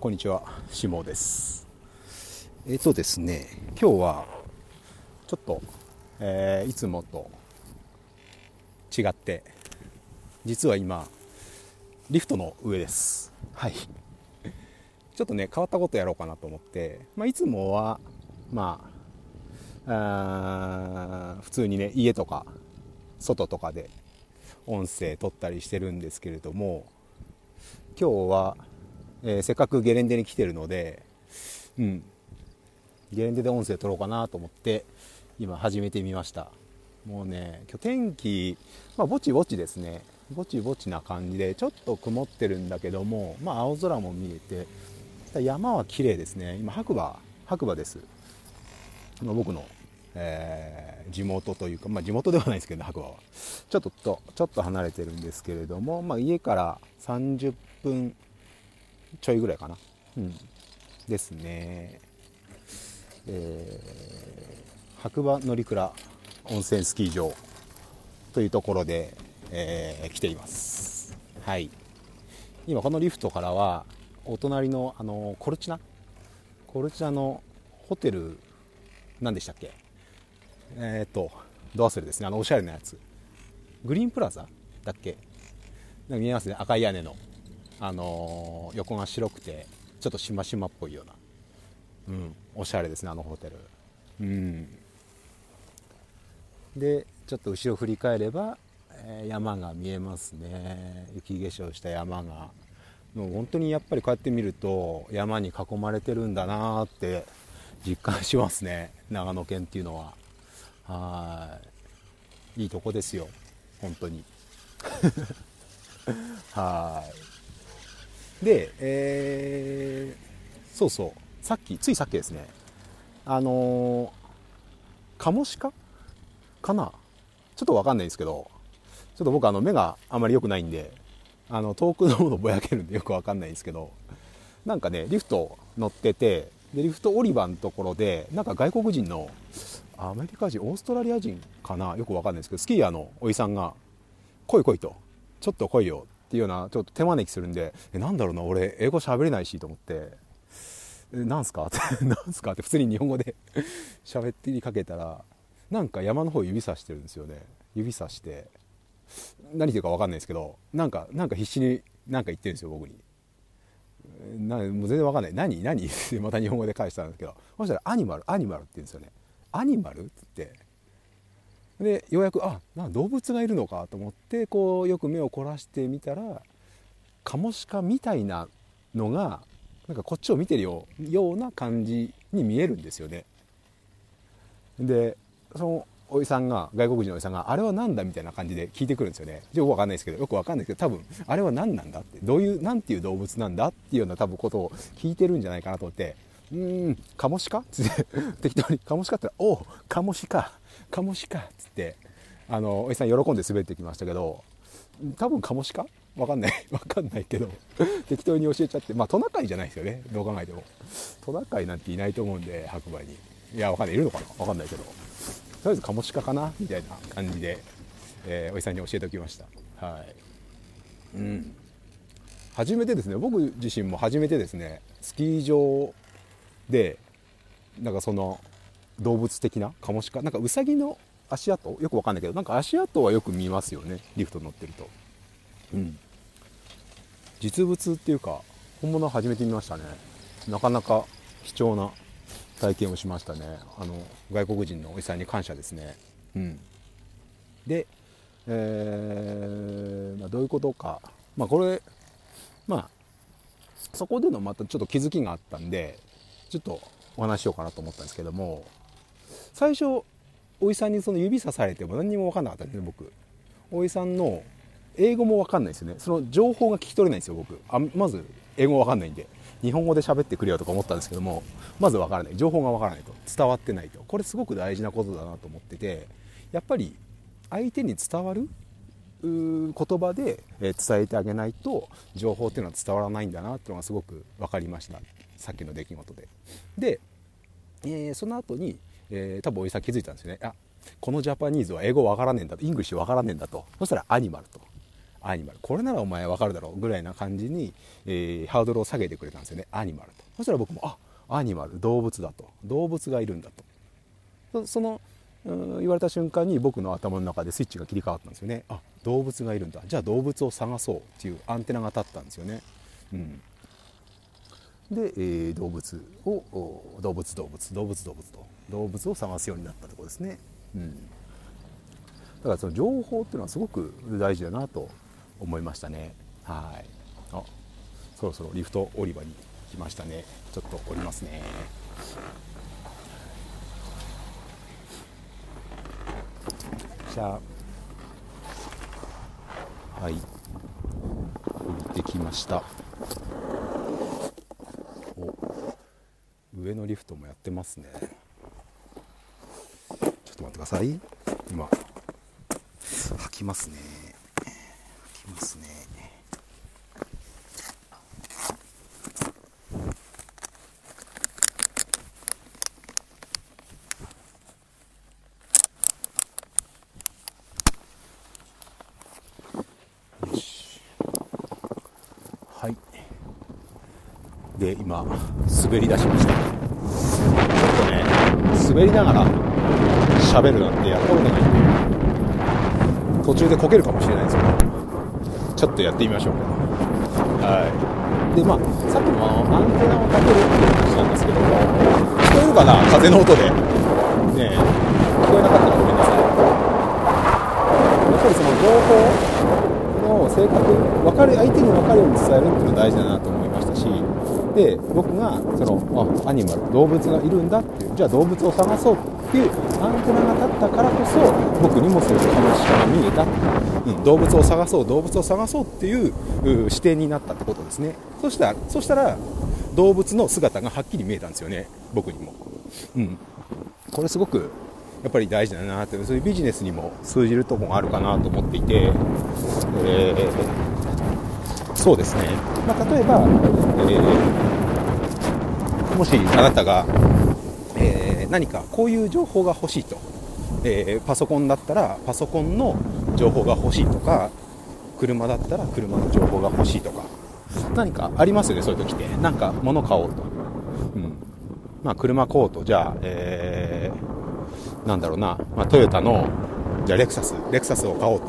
こんにちは、しもです。えっ、とですね、今日はちょっと、えーいつもと違って、実は今リフトの上です。はい。ちょっとね変わったことやろうかなと思って、まあいつもはまああー普通にね家とか外とかで音声撮ったりしてるんですけれども、今日はえーせっかくゲレンデに来てるので、うん、ゲレンデで音声撮ろうかなと思って今始めてみました。もうね今日天気、まあ、ぼちぼちですね。ぼちぼちな感じでちょっと曇ってるんだけども、まあ、青空も見えて山は綺麗ですね。今白馬白馬です。僕の、えー地元というか、まあ、地元ではないですけどね白馬は。ちょっととちょっと離れてるんですけれども、まあ、家から30分ちょいぐらいかな、うん、ですね、えー白馬乗鞍温泉スキー場というところで、えー来ています。はい。今このリフトからはお隣のあのコルチナ？コルチナのホテル何でしたっけ？えっ、とど忘れですね。あのおしゃれなやつ。グリーンプラザ？だっけ？なんか見えますね。赤い屋根の。あのー横が白くてちょっとしましまっぽいような、うん、おしゃれですねあのホテル。うん。でちょっと後ろ振り返れば、えー山が見えますね。雪化粧した山が。もう本当にやっぱりこうやって見ると山に囲まれてるんだなーって実感しますね。長野県っていうのは。はい。いいとこですよ。本当に。はいで、えーそうそうさっきついさっきですねあのーカモシカ？かな？ちょっとわかんないんですけどちょっと僕あの目があまり良くないんであの遠くのものぼやけるんで よくわかんないんですけどなんかねリフト乗っててでリフト降り場のところでなんか外国人のアメリカ人オーストラリア人かな？よくわかんないですけどスキーヤーのおじさんが「来い来い」と「ちょっと来いよ」っていうようなちょっと手招きするんで「えなんだろうな俺英語喋れないし」と思って「えなんすか?」って「なんすか? 」って普通に日本語で 喋ってにかけたらなんか山の方指さしてるんですよね指さして何言ってるか分かんないですけどなんかなんか必死に何か言ってるんですよ僕になもう全然分かんない何？何？っ てまた日本語で返したんですけどそしたら「アニマルアニマル」って言うんですよね「アニマル?」って言ってでようやくあな動物がいるのかと思ってこうよく目を凝らしてみたらカモシカみたいなのがなんかこっちを見てるような感じに見えるんですよねでそのおじさんが外国人のおじさんが「あれは何だ?」みたいな感じで聞いてくるんですよねよくわかんないですけどよくわかんないですけど多分あれは何なんだってどういうなんていう動物なんだっていうような多分ことを聞いてるんじゃないかなと思って「うんカモシカ?」つって適当に「カモシカ? 」って言ったら「おうカモシカカモシカ」つってあのおじさん喜んで滑ってきましたけど多分カモシカ？わかんない わかんないけど適当に教えちゃってまあトナカイじゃないですよねどう考えても。トナカイなんていないと思うんで白馬に。いやわかんないいるのかな？わかんないけど。とりあえずカモシカかな？みたいな感じで、えーおじさんに教えておきました。はい。うん。初めてですね。僕自身も初めてですね。スキー場でなんかその動物的なカモシカなんかウサギの足跡？よくわかんないけどなんか足跡はよく見ますよねリフト乗ってると。うん。実物っていうか本物は初めて見ましたね。なかなか貴重な体験をしましたね。あの外国人のおじさんに感謝ですね。うん。で、えーまあ、どういうことか。まあこれまあそこでのまたちょっと気づきがあったんでちょっとお話しようかなと思ったんですけども最初おじさんにその指さされても何にも分かんなかったんですね僕。おじさんの英語も分かんないですよね。その情報が聞き取れないんですよ僕。あまず英語分かんないんで日本語で喋ってくれよとか思ったんですけどもまず分からない。情報が分からないと。伝わってないと。これすごく大事なことだなと思っててやっぱり相手に伝わる言葉で伝えてあげないと情報っていうのは伝わらないんだなっていうのがすごく分かりました。さっきの出来事で。で、えーその後に、えー多分おじさん気づいたんですよね。あこのジャパニーズは英語分からねえんだと。イングリッシュ分からねえんだと。そしたらアニマルと。アニマル。これならお前わかるだろう。ぐらいな感じに、えー、ハードルを下げてくれたんですよね。アニマルと。そしたら僕もあアニマル。動物だと。動物がいるんだと。その言われた瞬間に僕の頭の中でスイッチが切り替わったんですよね。あ動物がいるんだ。じゃあ動物を探そうっていうアンテナが立ったんですよね、うん、で、えー、動物を動物動物動物動物と動物を探すようになったところですね、うん、だからその情報っていうのはすごく大事だなと思いましたね。はい。あそろそろリフト降り場に来ましたね。ちょっと降りますね。じゃあはい。降りてきました。上のリフトもやってますね。ちょっと待ってください。今吐きますね。吐きますね。で今滑り出しました。ちょっとね滑りながら喋るなんてやったことない。んで途中でこけるかもしれないですけどちょっとやってみましょうか。はい。でまあさっきもアンテナを立てるっていう話なんですけども聞こえるかな？風の音で。ね聞こえなかったらごめんなさい。やっぱりその情報の正確分かる相手に分かるように伝えるっていうのは大事だなと思いましたしで僕がそのあアニマル動物がいるんだっていうじゃあ動物を探そうっていうアンテナが立ったからこそ僕にもそういう話が見えた、う。ん、動物を探そう動物を探そうっていう視点になったってことですね。そしたらそしたら動物の姿がはっきり見えたんですよね。僕にも、うん、これすごくやっぱり大事だなってそういうビジネスにも通じるとこがあるかなと思っていて、えーそうですね、まあ、例えば、えー、もしあなたが、えー、何かこういう情報が欲しいと、えー、パソコンだったらパソコンの情報が欲しいとか車だったら車の情報が欲しいとか。何かありますよねそういう時って。なんか物買おうと、うん。まあ、車買おうと。じゃあ、えー、なんだろうな、まあ、トヨタのじゃあレクサス。レクサスを買おうと。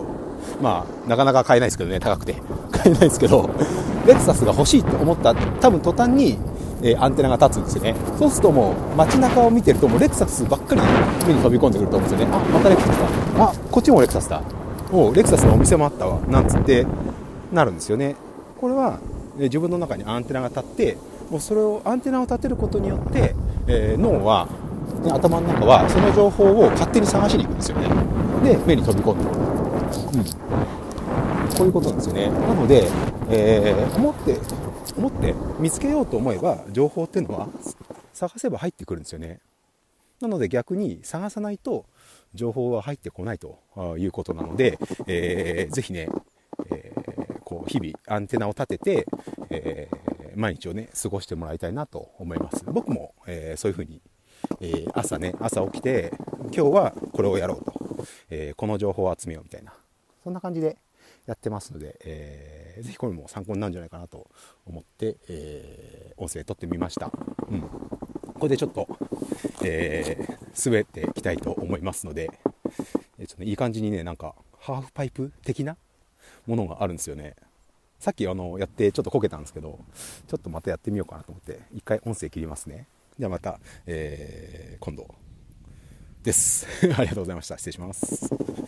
まあなかなか買えないですけどね高くて。買えないですけど、レクサスが欲しいと思った多分途端に、えー、アンテナが立つんですよね。そうするともう街中を見てるともうレクサスばっかり目に飛び込んでくると思うんですよね。あ、またレクサスだ。あ、こっちもレクサスだ。おレクサスのお店もあったわ。なんつってなるんですよね。これは、えー、自分の中にアンテナが立って、もうそれをアンテナを立てることによって、えー、脳は頭の中はその情報を勝手に探しに行くんですよね。で、目に飛び込んでくる。うん。こういうことなんですよね。なので、えー、思って、思って見つけようと思えば、情報っていうのは探せば入ってくるんですよね。なので逆に探さないと情報は入ってこないということなので、えー、ぜひね、えー、こう日々アンテナを立てて、えー、毎日をね、過ごしてもらいたいなと思います。僕も、えー、そういうふうに、えー、朝ね、朝起きて、今日はこれをやろうと、えー、この情報を集めようみたいな、そんな感じで、やってますので、えー、ぜひこれも参考になるんじゃないかなと思って、えー、音声撮ってみました。うん。これでちょっと、えー、滑っていきたいと思いますので、えー、ちょっと、ね、いい感じにね、なんか、ハーフパイプ的なものがあるんですよね。さっきあの、やってちょっとこけたんですけど、ちょっとまたやってみようかなと思って、一回音声切りますね。ではまた、えー、今度です。ありがとうございました。失礼します。